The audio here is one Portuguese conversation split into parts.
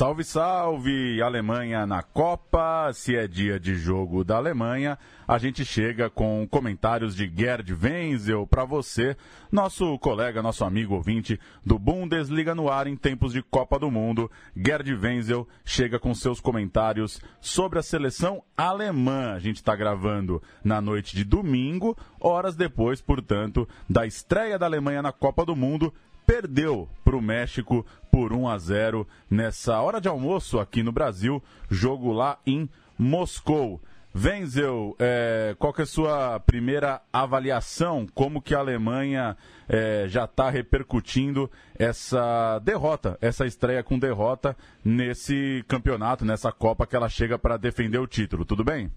Salve, salve! Alemanha na Copa. Se é dia de jogo da Alemanha, a gente chega com comentários de Gerd Wenzel para você, nosso colega, nosso amigo ouvinte do Bundesliga no ar em tempos de Copa do Mundo. Gerd Wenzel chega com seus comentários sobre a seleção alemã. A gente está gravando na noite de domingo, horas depois, portanto, da estreia da Alemanha na Copa do Mundo perdeu para o México por 1 a 0 nessa hora de almoço aqui no Brasil, jogo lá em Moscou. Wenzel, é, qual que é a sua primeira avaliação? Como que a Alemanha é, já está repercutindo essa derrota, essa estreia com derrota nesse campeonato, nessa Copa que ela chega para defender o título? Tudo bem?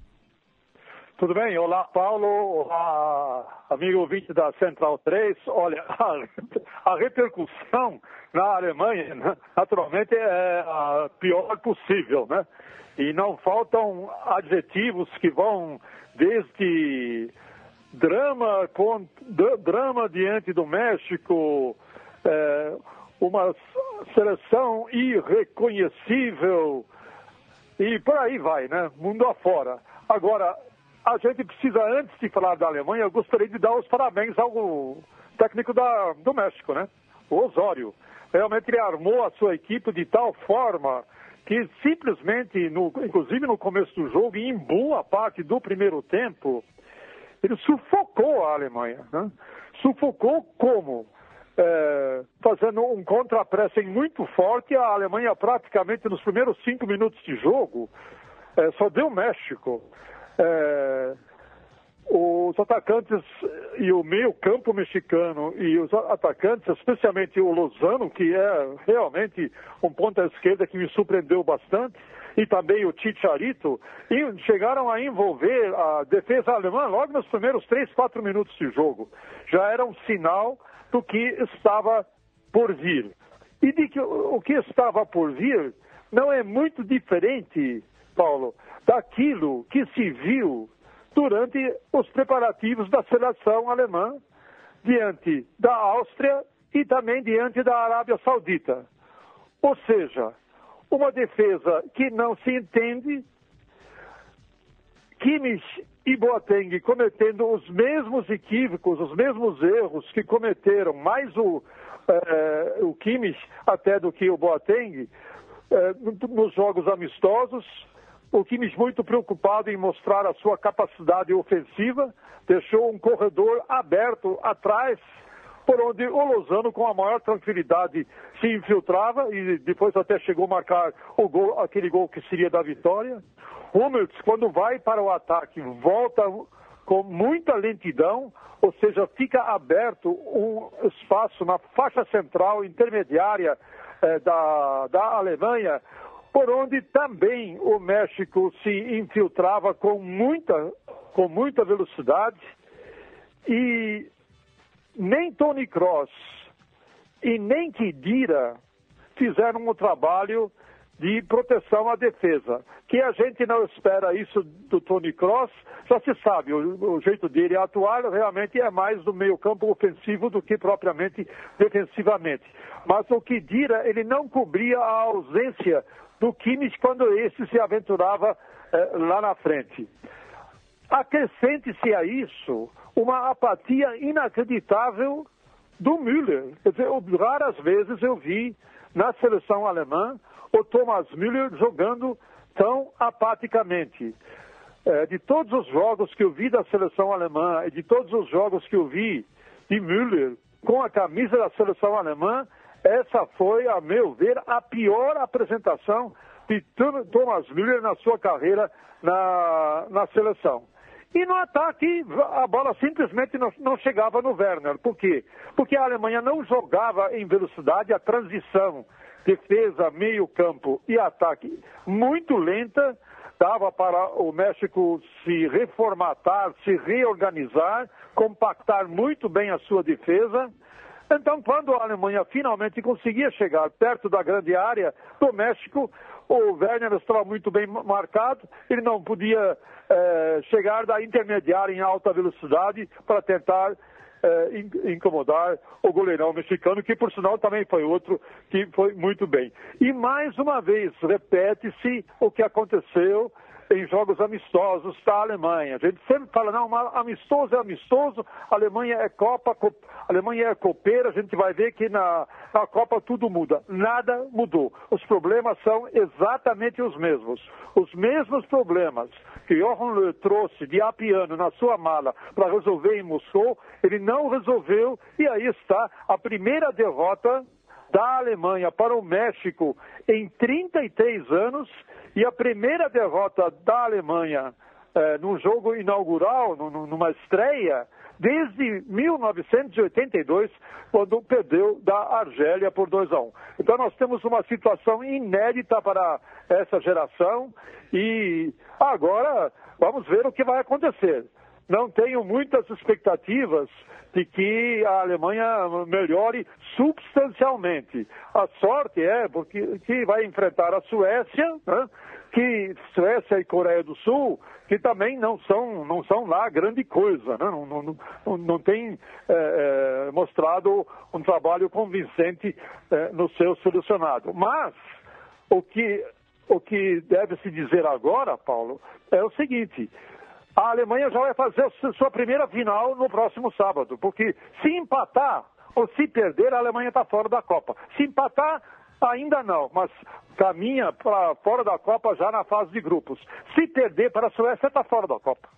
Tudo bem? Olá, Paulo. Olá, amigo ouvinte da Central 3. Olha, a, a repercussão na Alemanha, né, naturalmente, é a pior possível, né? E não faltam adjetivos que vão desde drama, com, drama diante do México, é, uma seleção irreconhecível e por aí vai, né? Mundo afora. Agora, a gente precisa, antes de falar da Alemanha, eu gostaria de dar os parabéns ao técnico da, do México, né? O Osório. Realmente ele armou a sua equipe de tal forma que simplesmente, no, inclusive no começo do jogo, e em boa parte do primeiro tempo, ele sufocou a Alemanha. Né? Sufocou como? É, fazendo um contra-pressing muito forte, a Alemanha praticamente nos primeiros cinco minutos de jogo é, só deu México. É, os atacantes e o meio campo mexicano e os atacantes, especialmente o Lozano, que é realmente um ponta esquerda que me surpreendeu bastante, e também o Chicharito, chegaram a envolver a defesa alemã logo nos primeiros três, quatro minutos de jogo. Já era um sinal do que estava por vir. E de que o que estava por vir não é muito diferente, Paulo, daquilo que se viu durante os preparativos da seleção alemã diante da Áustria e também diante da Arábia Saudita. Ou seja, uma defesa que não se entende, Kimmich e Boateng cometendo os mesmos equívocos, os mesmos erros que cometeram, mais o, eh, o Kimmich até do que o Boateng, eh, nos jogos amistosos, o Kimmich muito preocupado em mostrar a sua capacidade ofensiva, deixou um corredor aberto atrás, por onde o Lozano, com a maior tranquilidade, se infiltrava e depois até chegou a marcar gol, aquele gol que seria da vitória. Hummels, quando vai para o ataque, volta com muita lentidão, ou seja, fica aberto um espaço na faixa central intermediária eh, da, da Alemanha, por onde também o México se infiltrava com muita, com muita velocidade e nem Tony Cross e nem Kidira fizeram o trabalho de proteção à defesa. Que a gente não espera isso do Tony Cross, já se sabe, o, o, jeito dele atuar realmente é mais do meio campo ofensivo do que propriamente defensivamente. Mas o Kidira, ele não cobria a ausência do Kimmich quando esse se aventurava eh, lá na frente. Acrescente-se a isso uma apatia inacreditável do Müller. Quer dizer, raras vezes eu vi na seleção alemã o Thomas Müller jogando tão apaticamente. É, de todos os jogos que eu vi da seleção alemã e de todos os jogos que eu vi de Müller com a camisa da seleção alemã, essa foi, a meu ver, a pior apresentação de Thomas Müller na sua carreira na, na seleção. E no ataque, a bola simplesmente não, não, chegava no Werner. Por quê? Porque a Alemanha não jogava em velocidade a transição, defesa, meio-campo e ataque muito lenta. Dava para o México se reformatar, se reorganizar, compactar muito bem a sua defesa então, quando a Alemanha finalmente conseguia chegar perto da grande área do México, o Werner estava muito bem marcado, ele não podia eh, chegar da intermediária em alta velocidade para tentar é, incomodar o goleirão mexicano, que por sinal também foi outro que foi muito bem. E mais uma vez, repete-se o que aconteceu em jogos amistosos da Alemanha. A gente sempre fala, não, amistoso é amistoso, a Alemanha é Copa, a Alemanha é copeira, a gente vai ver que na, na Copa tudo muda. Nada mudou. Os problemas são exatamente os mesmos. Os mesmos problemas que Johan Le trouxe de Apiano na sua mala para resolver em Moscou, ele não resolveu e aí está a primeira derrota da Alemanha para o México em 33 anos e a primeira derrota da Alemanha eh, num jogo inaugural, numa estreia, desde 1982, quando perdeu da Argélia por 2 a 1. Então nós temos uma situação inédita para essa geração e agora vamos ver o que vai acontecer. Não tenho muitas expectativas de que a Alemanha melhore substancialmente. A sorte é porque que vai enfrentar a Suécia, né? que Suécia e Coreia do Sul, que também não são, não são lá grande coisa, né? não, não, não, não tem é, é, mostrado um trabalho convincente é, no seu selecionado. Mas o que, o que deve se dizer agora, Paulo, é o seguinte. A Alemanha já vai fazer sua primeira final no próximo sábado, porque se empatar ou se perder, a Alemanha está fora da Copa. Se empatar, Ainda não, mas caminha para fora da Copa já na fase de grupos. Se perder para a Suécia, está fora da Copa.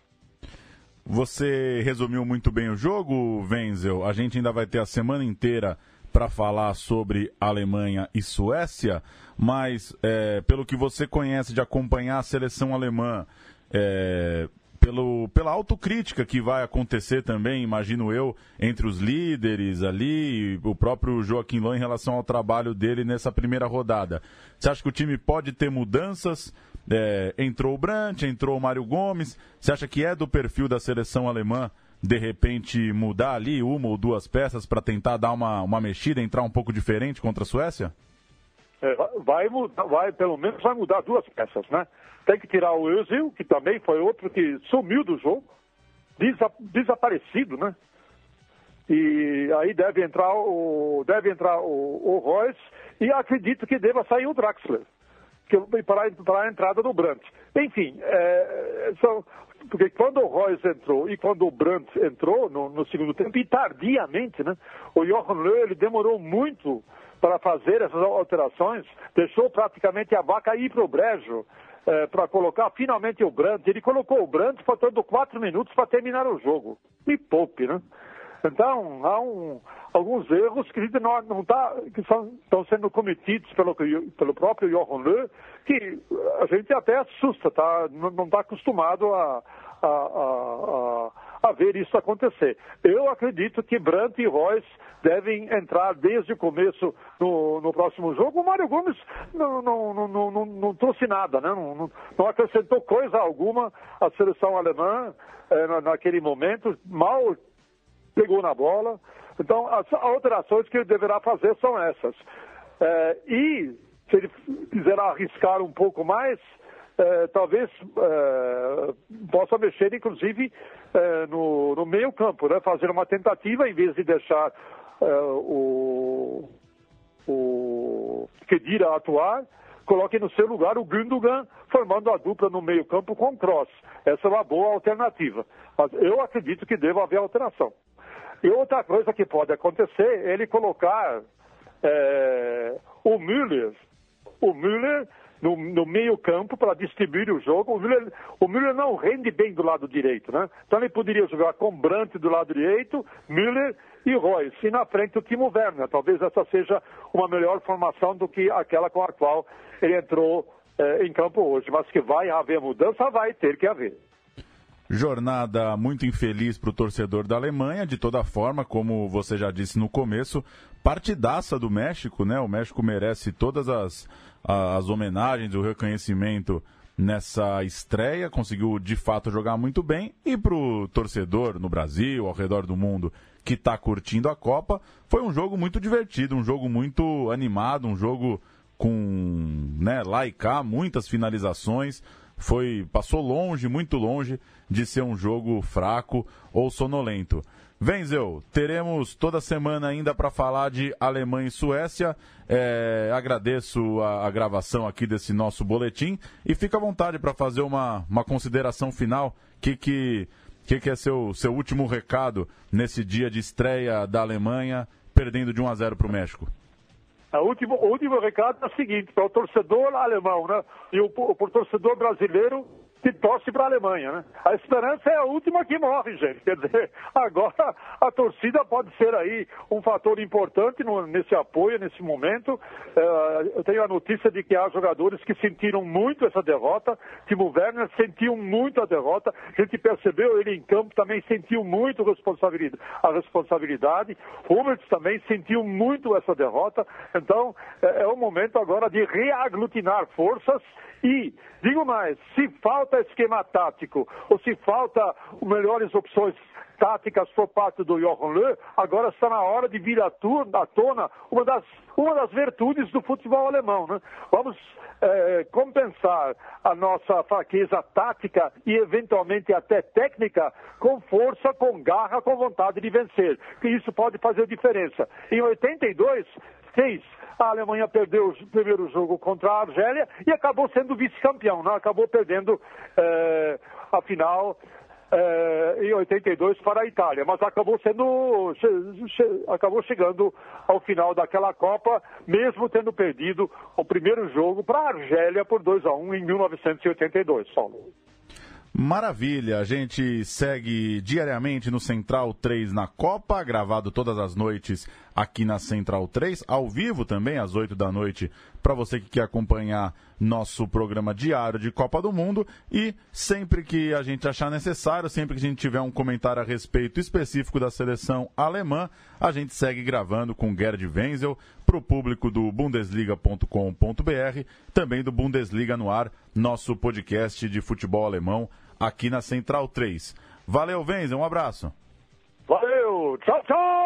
Você resumiu muito bem o jogo, Wenzel. A gente ainda vai ter a semana inteira para falar sobre Alemanha e Suécia, mas é, pelo que você conhece de acompanhar a seleção alemã, é, pelo, pela autocrítica que vai acontecer também, imagino eu, entre os líderes ali, o próprio Joaquim Lô em relação ao trabalho dele nessa primeira rodada. Você acha que o time pode ter mudanças? É, entrou o Brandt, entrou o Mário Gomes. Você acha que é do perfil da seleção alemã de repente mudar ali uma ou duas peças para tentar dar uma, uma mexida, entrar um pouco diferente contra a Suécia? É, vai, vai, pelo menos vai mudar duas peças, né? Tem que tirar o Özil, que também foi outro que sumiu do jogo, desa, desaparecido, né? E aí deve entrar o, deve entrar o, o Royce e acredito que deva sair o Draxler que, para, para a entrada do Brandt. Enfim, é, são, porque quando o Royce entrou e quando o Brandt entrou no, no segundo tempo, e tardiamente, né, o Johan Löw ele demorou muito para fazer essas alterações, deixou praticamente a vaca ir para o brejo é, para colocar finalmente o Brandt. Ele colocou o Brandt faltando quatro minutos para terminar o jogo. Me poupe, né? Então, há um, alguns erros que, não, não tá, que são, estão sendo cometidos pelo, pelo próprio Johan Löw, que a gente até assusta, tá? não está acostumado a, a, a, a, ver isso acontecer. Eu acredito que Brandt e Royce devem entrar desde o começo no, no próximo jogo. O Mário Gomes não, não, não, não, trouxe nada, né? não, acrescentou coisa alguma à seleção alemã é, naquele momento, mal pegou na bola. Então, as alterações que ele deverá fazer são essas. É, e, se ele quiser arriscar um pouco mais, é, talvez é, possa mexer, inclusive, é, no, no meio campo, né? fazer uma tentativa, em vez de deixar o, o Kedira atuar, coloque no seu lugar o Gundogan, formando a dupla no meio campo com o Cross. Essa é uma boa alternativa. Mas eu acredito que deva haver alteração. E outra coisa que pode acontecer, é ele colocar é, o Müller, o Müller no, no meio campo para distribuir o jogo. O Müller, o Müller não rende bem do lado direito, né? Então ele poderia jogar com Brandt do lado direito, Müller e Royce. E na frente o Timo Werner. Talvez essa seja uma melhor formação do que aquela com a qual ele entrou é, em campo hoje. Mas que vai haver mudança, vai ter que haver. Jornada muito infeliz para o torcedor da Alemanha, de toda forma, como você já disse no começo, partidaça do México, né? O México merece todas as, as homenagens, o reconhecimento nessa estreia, conseguiu de fato jogar muito bem. E para o torcedor no Brasil, ao redor do mundo, que está curtindo a Copa, foi um jogo muito divertido, um jogo muito animado, um jogo com né, lá e cá, muitas finalizações foi passou longe, muito longe de ser um jogo fraco ou sonolento. Venzel, teremos toda semana ainda para falar de Alemanha e Suécia. É, agradeço a, a, gravação aqui desse nosso boletim e fica à vontade para fazer uma, uma consideração final. O que, que, que, que é seu, seu último recado nesse dia de estreia da Alemanha, perdendo de 1 a 0 para o México? O último, o último recado é o seguinte, para o torcedor alemão né, e o, o torcedor brasileiro, que torce para a Alemanha, né? A esperança é a última que morre, gente. Quer dizer, agora a torcida pode ser aí um fator importante no, nesse apoio, nesse momento. Uh, eu tenho a notícia de que há jogadores que sentiram muito essa derrota. Timo Werner sentiu muito a derrota. A gente percebeu ele em campo também sentiu muito responsabilidade, a responsabilidade. Hummels também sentiu muito essa derrota. Então, é, é o momento agora de reaglutinar forças e, digo mais, se falta esquema tático ou se falta melhores opções táticas por parte do Johan Löw, agora está na hora de vir à tona uma das, uma das virtudes do futebol alemão. Né? Vamos é, compensar a nossa fraqueza tática e eventualmente até técnica com força, com garra, com vontade de vencer. Que isso pode fazer diferença. Em 82, fez a Alemanha perdeu o primeiro jogo contra a Argélia e acabou sendo vice-campeão, né? acabou perdendo é, a final é, em 82 para a Itália, mas acabou sendo che, che, acabou chegando ao final daquela Copa, mesmo tendo perdido o primeiro jogo para a Argélia por 2 a 1 em 1982, Paulo. Maravilha, a gente segue diariamente no Central 3 na Copa, gravado todas as noites aqui na Central 3, ao vivo também às 8 da noite, para você que quer acompanhar nosso programa diário de Copa do Mundo. E sempre que a gente achar necessário, sempre que a gente tiver um comentário a respeito específico da seleção alemã, a gente segue gravando com Gerd Wenzel para o público do Bundesliga.com.br, também do Bundesliga no ar, nosso podcast de futebol alemão aqui na Central 3. Valeu, Wenzel, um abraço. Valeu, tchau, tchau!